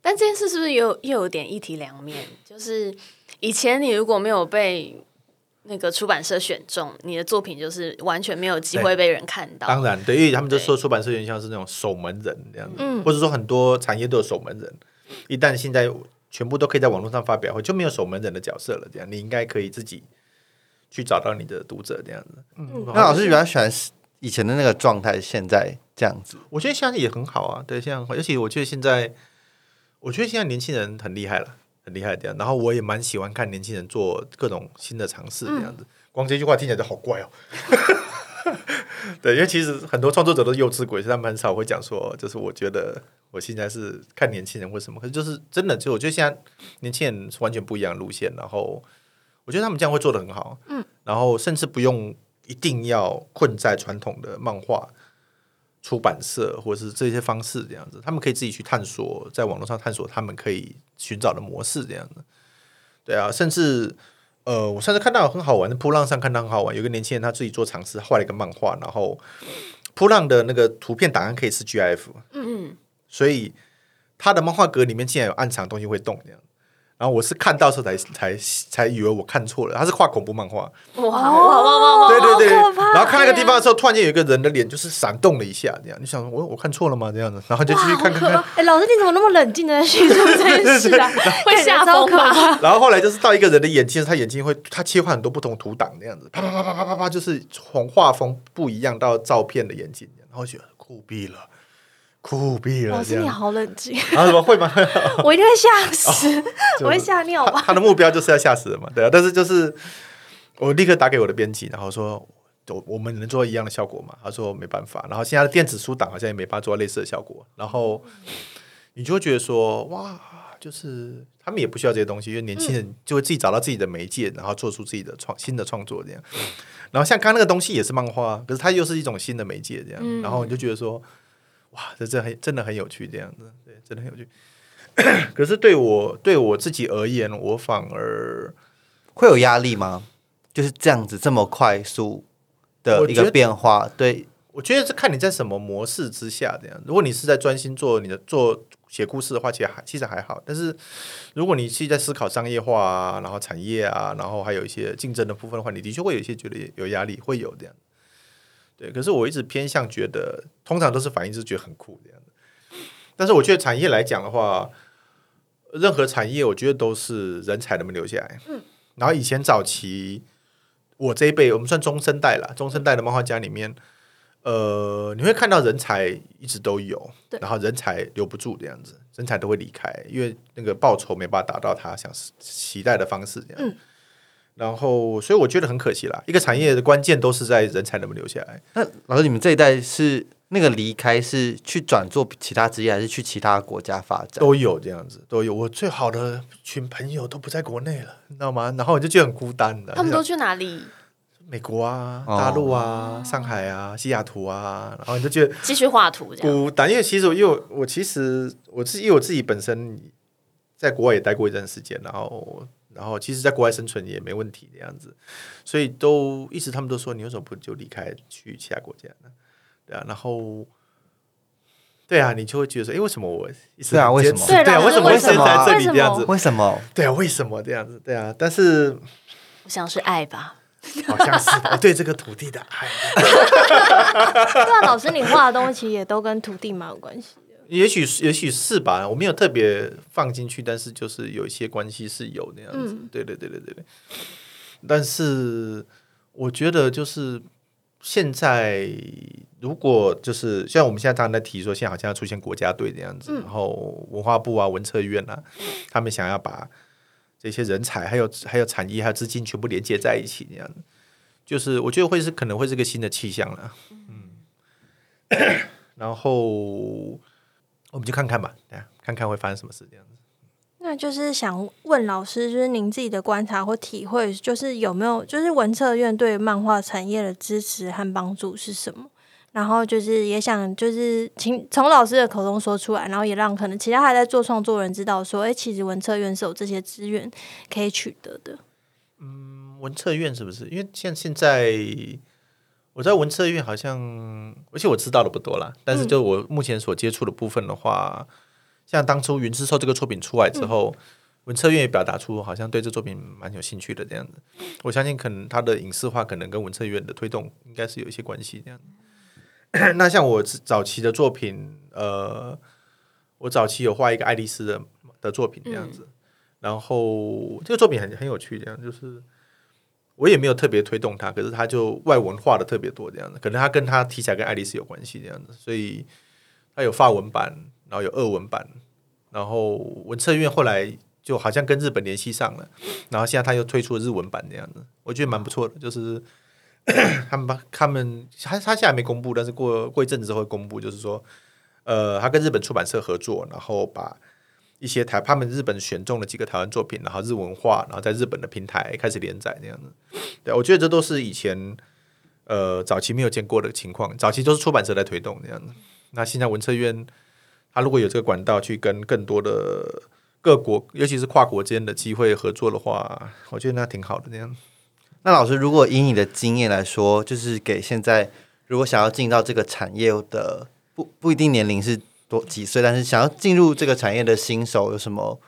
但这件事是不是又又有点一体两面？就是以前你如果没有被那个出版社选中，你的作品就是完全没有机会被人看到。当然对，因为他们就说出版社就像是那种守门人这样子，嗯或者说很多产业都有守门人，一旦现在全部都可以在网络上发表会，就没有守门人的角色了，这样你应该可以自己去找到你的读者这样子。嗯，那老师比较喜欢以前的那个状态，现在这样子。我觉得现在也很好啊，对，现在而且我觉得现在，我觉得现在年轻人很厉害了，很厉害这样。然后我也蛮喜欢看年轻人做各种新的尝试这样子。光这句话听起来就好怪哦。对，因为其实很多创作者都是幼稚鬼，所以他们很少会讲说，就是我觉得我现在是看年轻人或什么，可是就是真的，就我觉得现在年轻人是完全不一样的路线，然后我觉得他们这样会做的很好，嗯，然后甚至不用一定要困在传统的漫画出版社或者是这些方式这样子，他们可以自己去探索，在网络上探索他们可以寻找的模式这样子。对啊，甚至呃，我上次看到很好玩的扑浪上看到很好玩，有个年轻人他自己做尝试，画了一个漫画，然后扑浪的那个图片档案可以是 GIF，嗯嗯，所以他的漫画格里面竟然有暗藏东西会动这样。然后我是看到时候才才才以为我看错了，他是画恐怖漫画，哇哇哇哇哇！对对对，然后看那个地方的时候，突然间有一个人的脸就是闪动了一下，这样你想说我我看错了吗？这样子，然后就继续看看看，哎、老师你怎么那么冷静的叙述这件事啊？会吓疯吧？然后后来就是到一个人的眼睛，他眼睛会他切换很多不同图档那样子，啪啪啪啪啪啪啪，就是从画风不一样到照片的眼睛，然后觉得酷毙了，酷毙了老师你。好冷静，然后怎么会吗？我一定会吓死，就我会吓尿吧？他他的目标就是要吓死人嘛，对啊。但是就是我立刻打给我的编辑，然后说我我们能做一样的效果吗？他说没办法。然后现在的电子书档好像也没办法做到类似的效果。然后你就会觉得说哇，就是他们也不需要这些东西，因为年轻人就会自己找到自己的媒介，然后做出自己的创新的创作这样。然后像刚刚那个东西也是漫画，可是它又是一种新的媒介这样。然后你就觉得说哇，这这很真的很有趣这样子，对，真的很有趣。可是对我对我自己而言，我反而会有压力吗？就是这样子这么快速的一个变化，对，我觉得是看你在什么模式之下这样。如果你是在专心做你的做写故事的话，其实还其实还好。但是如果你是在思考商业化啊，然后产业啊，然后还有一些竞争的部分的话，你的确会有一些觉得有压力，会有这样。对，可是我一直偏向觉得，通常都是反应是觉得很酷这样的。但是我觉得产业来讲的话，任何产业我觉得都是人才能不能留下来。嗯。然后以前早期我这一辈，我们算中生代了，中生代的漫画家里面，呃，你会看到人才一直都有，然后人才留不住这样子，人才都会离开，因为那个报酬没办法达到他想期待的方式这样。嗯然后，所以我觉得很可惜啦。一个产业的关键都是在人才能不能留下来。那老师，你们这一代是那个离开是去转做其他职业，还是去其他国家发展？都有这样子，都有。我最好的群朋友都不在国内了，你知道吗？然后我就觉得很孤单的。他们都去哪里？美国啊、哦大陆啊、上海啊、西雅图啊，然后你就觉得继续画图这样。孤单。因为其实我因为我我其实我自己因为我自己本身在国外也待过一段时间，然后然后其实在国外生存也没问题的样子，所以都一直他们都说你为什么不就离开去其他国家呢？对啊，然后。对啊，你就会觉得说，哎，为什么我一直对啊为什么对啊，为什么为什么在这里为什么这样子？为什么？对啊，为什么这样子？对啊，但是我想是爱吧。好像是吧我 对这个土地的爱，对啊，老师你画的东西也都跟土地蛮有关系的。也许也许是吧，我没有特别放进去，但是就是有一些关系是有那样子。嗯对对对对对对。但是我觉得就是现在，如果就是像我们现在常常在提说，现在好像要出现国家队这样子，然后文化部啊、文策院啊，他们想要把这些人才、还有还有产业、还有资金全部连接在一起，这样就是我觉得会是可能会是个新的气象了。嗯，然后我们就看看吧，对啊，看看会发生什么事这样子。那就是想问老师，就是您自己的观察或体会，就是有没有就是文策院对漫画产业的支持和帮助是什么？然后就是也想就是请从老师的口中说出来，然后也让可能其他还在做创作人知道说，哎，其实文策院是有这些资源可以取得的。嗯文策院是不是？因为像现在我在文策院好像，而且我知道的不多啦。但是就我目前所接触的部分的话，像当初《云之兽》这个作品出来之后，文策院也表达出好像对这作品蛮有兴趣的这样子。我相信可能他的影视化可能跟文策院的推动应该是有一些关系这样。那像我早期的作品，呃，我早期有画一个爱丽丝的的作品这样子，然后这个作品很很有趣，这样就是我也没有特别推动他，可是他就外文化的特别多这样子，可能他跟他题材跟爱丽丝有关系这样子，所以他有法文版，然后有俄文版，然后文策院后来就好像跟日本联系上了，然后现在他又推出了日文版这样子，我觉得蛮不错的，就是。他们把他们他他现在没公布，但是过过一阵子会公布，就是说，呃，他跟日本出版社合作，然后把一些台他们日本选中了几个台湾作品，然后日文化，然后在日本的平台开始连载这样子。对，我觉得这都是以前呃早期没有见过的情况，早期都是出版社在推动这样子。那现在文策院，他如果有这个管道去跟更多的各国，尤其是跨国间的机会合作的话，我觉得那挺好的这样。那老师，如果以你的经验来说，就是给现在如果想要进到这个产业的，不不一定年龄是多几岁，但是想要进入这个产业的新手，有什么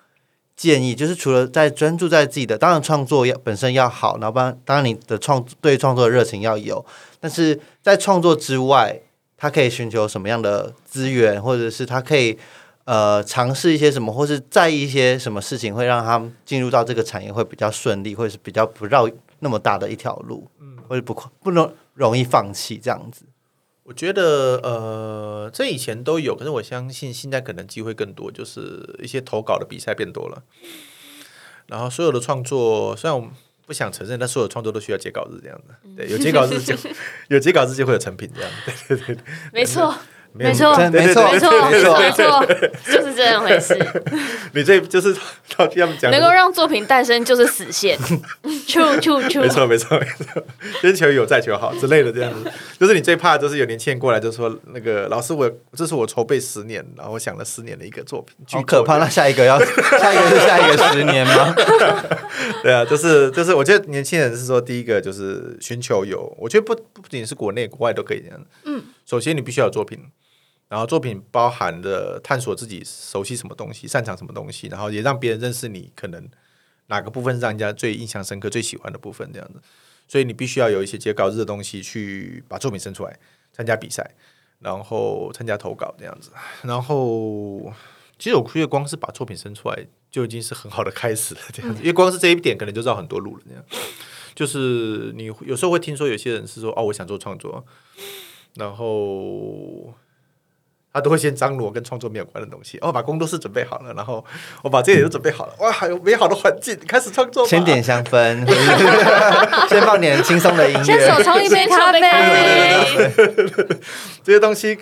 建议？就是除了在专注在自己的，当然创作要本身要好，然后当然当然你的创对创作的热情要有，但是在创作之外，他可以寻求什么样的资源，或者是他可以呃尝试一些什么，或是在意一些什么事情，会让他们进入到这个产业会比较顺利，或者是比较不绕那么大的一条路，或者不不容容易放弃这样子。我觉得呃，这以前都有，可是我相信现在可能机会更多，就是一些投稿的比赛变多了，然后所有的创作，虽然我们不想承认，但所有创作都需要截稿日这样的，对，有截稿日就 有截稿日就会有成品这样，对对对，没错，没错，没错没错，没错没错，就是这样回事。你这就是到底他们讲能够让作品诞生就是死线，处处处没。错没错没错，先求有再求好之类的这样子，就是你最怕就是有年轻人过来就说那个老师我这是我筹备十年，然后我想了十年的一个作品，好可怕！那下一个要 下一个是下一个十年吗？对啊，就是就是，我觉得年轻人是说，第一个就是寻求有，我觉得不不仅是国内国外都可以这样。嗯，首先你必须要有作品，然后作品包含的探索自己熟悉什么东西、擅长什么东西，然后也让别人认识你可能哪个部分是让人家最印象深刻、最喜欢的部分这样子。所以你必须要有一些截稿日的东西去把作品生出来，参加比赛，然后参加投稿这样子，然后。其实我觉得光是把作品生出来就已经是很好的开始了，这样子，因为光是这一点可能就绕很多路了。这样，就是你有时候会听说有些人是说哦，我想做创作，然后他都会先张罗跟创作没有关的东西，哦，把工作室准备好了，然后我把这些都准备好了，哇，还有美好的环境，开始创作吧。先点香氛，先放点轻松的音乐。先手乐。冲一杯咖啡，这些东西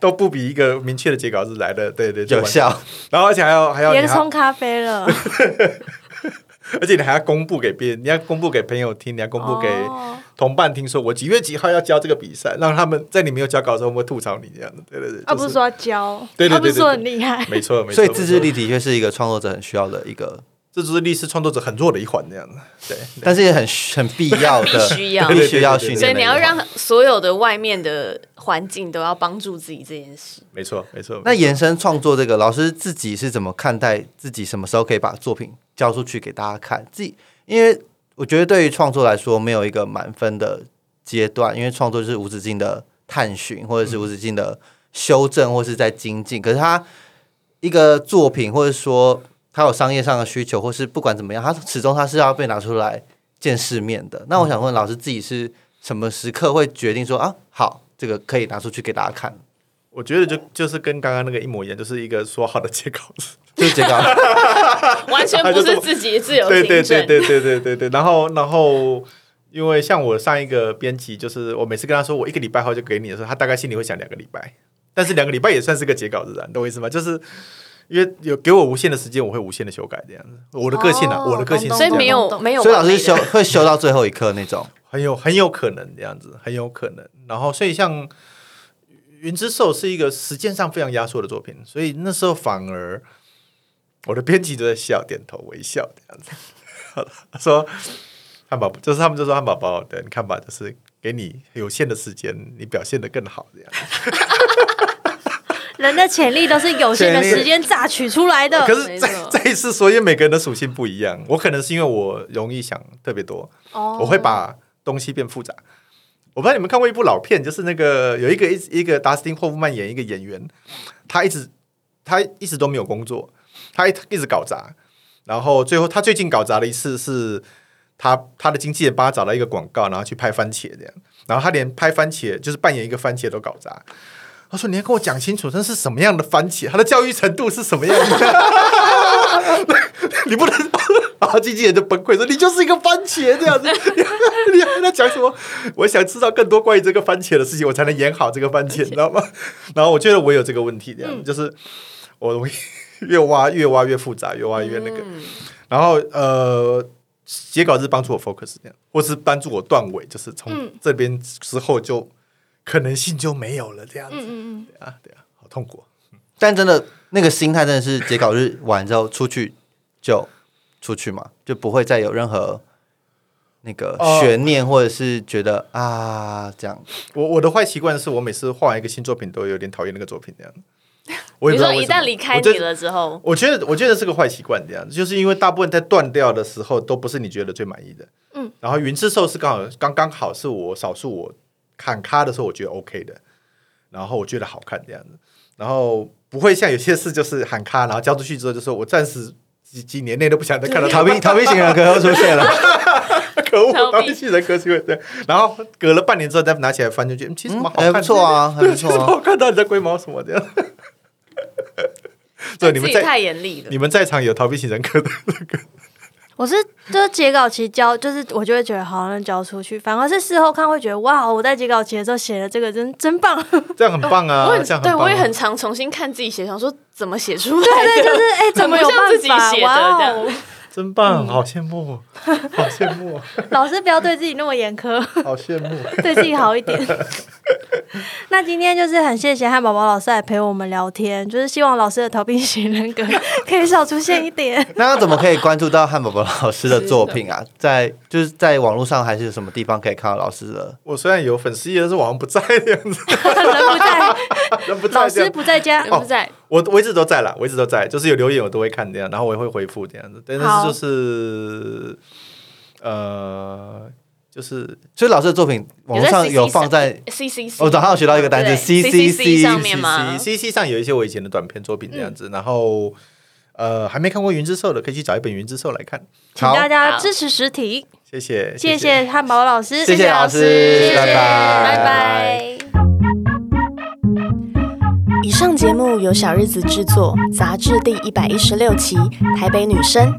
都不比一个明确的截稿日来的，对对，有效，然后而且还要还要你还别冲咖啡了。而且你还要公布给别人，你要公布给朋友听，你要公布给哦同伴听，说我几月几号要交这个比赛，让他们在你没有交稿的时候会吐槽你这样的，对对对，而，就不是说要教，对对对他不是说很厉害，没错没错，所以自制力的确是一个创作者很需要的一个，自制力是创作者很弱的一环，这样的，对，但是也很很必要的，必须要必须要训练。所以你要让所有的外面的环境都要帮助自己这件事。没错没错。那延伸创作这个，老师自己是怎么看待自己什么时候可以把作品交出去给大家看？自己，因为我觉得对于创作来说，没有一个满分的阶段，因为创作就是无止境的探寻，或者是无止境的修正，或是在精进。可是他一个作品，或者说他有商业上的需求，或是不管怎么样，他始终他是要被拿出来见世面的。那我想问老师，自己是什么时刻会决定说啊，好，这个可以拿出去给大家看？我觉得就就是跟刚刚那个一模一样，就是一个说好的截稿子，就是这个。完全不是自己自由对 对。对对对对对对。然后然后，因为像我上一个编辑，就是我每次跟他说我一个礼拜后就给你的时候，他大概心里会想两个礼拜，但是两个礼拜也算是个截稿日啊，你懂我意思吗？就是因为有给我无限的时间，我会无限的修改这样子。我的个性啊，哦我的个性是懂所以没这样有没有所以老师修会修到最后一刻那种。很有很有可能这样子，很有可能。然后，所以像《云之兽》是一个时间上非常压缩的作品，所以那时候反而我的编辑都在笑、点头、微笑这样子。他说：“汉堡就是他们就说汉堡包，对，你看吧，就是给你有限的时间，你表现的更好这样。人的潜力都是有限的时间榨取出来的。可是没再再一次说，因为每个人的属性不一样，我可能是因为我容易想特别多，哦我会把东西变复杂。我不知道你们看过一部老片，就是那个有一个一一个达斯汀霍夫曼演一个演员，他一直他一直都没有工作，他一一直搞砸，然后最后他最近搞砸了一次是。他他的经纪人帮他找到一个广告，然后去拍番茄这样，然后他连拍番茄就是扮演一个番茄都搞砸。他说：“你要跟我讲清楚，这是什么样的番茄？他的教育程度是什么样的？你不能。”然后经纪人就崩溃说：“你就是一个番茄这样子，你还在讲什么？我想知道更多关于这个番茄的事情，我才能演好这个番茄，你知道吗？”然后我觉得我有这个问题，这样、就是我容易越挖越挖越复杂，越挖越那个。然后呃，写稿是帮助我 focus 这样，或是帮助我断尾，就是从这边之后就可能性就没有了这样子。嗯嗯对啊，对啊，好痛苦。但真的那个心态真的是结稿日完之后出去就出去嘛，就不会再有任何那个哦悬念，或者是觉得啊这样。我我的坏习惯是我每次画完一个新作品都有点讨厌那个作品这样。我也你说一旦离开你了之后，我觉得，我觉得是个坏习惯，这样，就是因为大部分在断掉的时候，都不是你觉得最满意的。嗯，然后云之兽是刚好刚刚好是我少数我砍咖的时候我觉得 OK 的，然后我觉得好看这样子，然后不会像有些事就是喊咖，然后交出去之后就说我暂时几几年内都不想再看到逃避逃避型人格又出现了，可恶，逃避型人格是因为对，然后隔了半年之后再拿起来翻，就觉得嗯其实蛮好看的，还不错啊，还不错啊。蛮好看到，你在龟毛什么这样？对，你们在太严厉了你。们在场有逃避型人格的那个，我是就是截稿期交，就是我就会觉得好，像交出去。反而是事后看会觉得哇，我在截稿期的时候写的这个真真棒。对这样很棒啊！我很对这样棒啊我也很常重新看自己写，想说怎么写出来的，对，就是哎、怎么有办法？写的哇哦！真棒，好羡慕，好羡慕，老师不要对自己那么严苛，好羡慕。对自己好一点。那今天就是很谢谢汉堡包老师来陪我们聊天，就是希望老师的逃避型人格 可以少出现一点。那要怎么可以关注到汉堡包老师的作品啊？在就是在网络上还是有什么地方可以看到老师的？我虽然有粉丝页，但是网上不在这样子，人不在，人不在老师。不在家人。不在，我我一直都在啦，我一直都在，就是有留言我都会看这样，然后我也会回复这样子。但是就是呃，就是所以老师的作品网络上有放在，C C C，我早上有学到一个单词对 C C C 上面吗？C C 上有一些我以前的短片作品这样子，然后呃还没看过《云之兽》的，可以去找一本《云之兽》来看。请大家支持实体，谢谢，谢谢。汉堡老师，谢谢老师谢谢，拜拜。拜拜。以上节目由小日子制作，杂志第一百一十六期，台北女生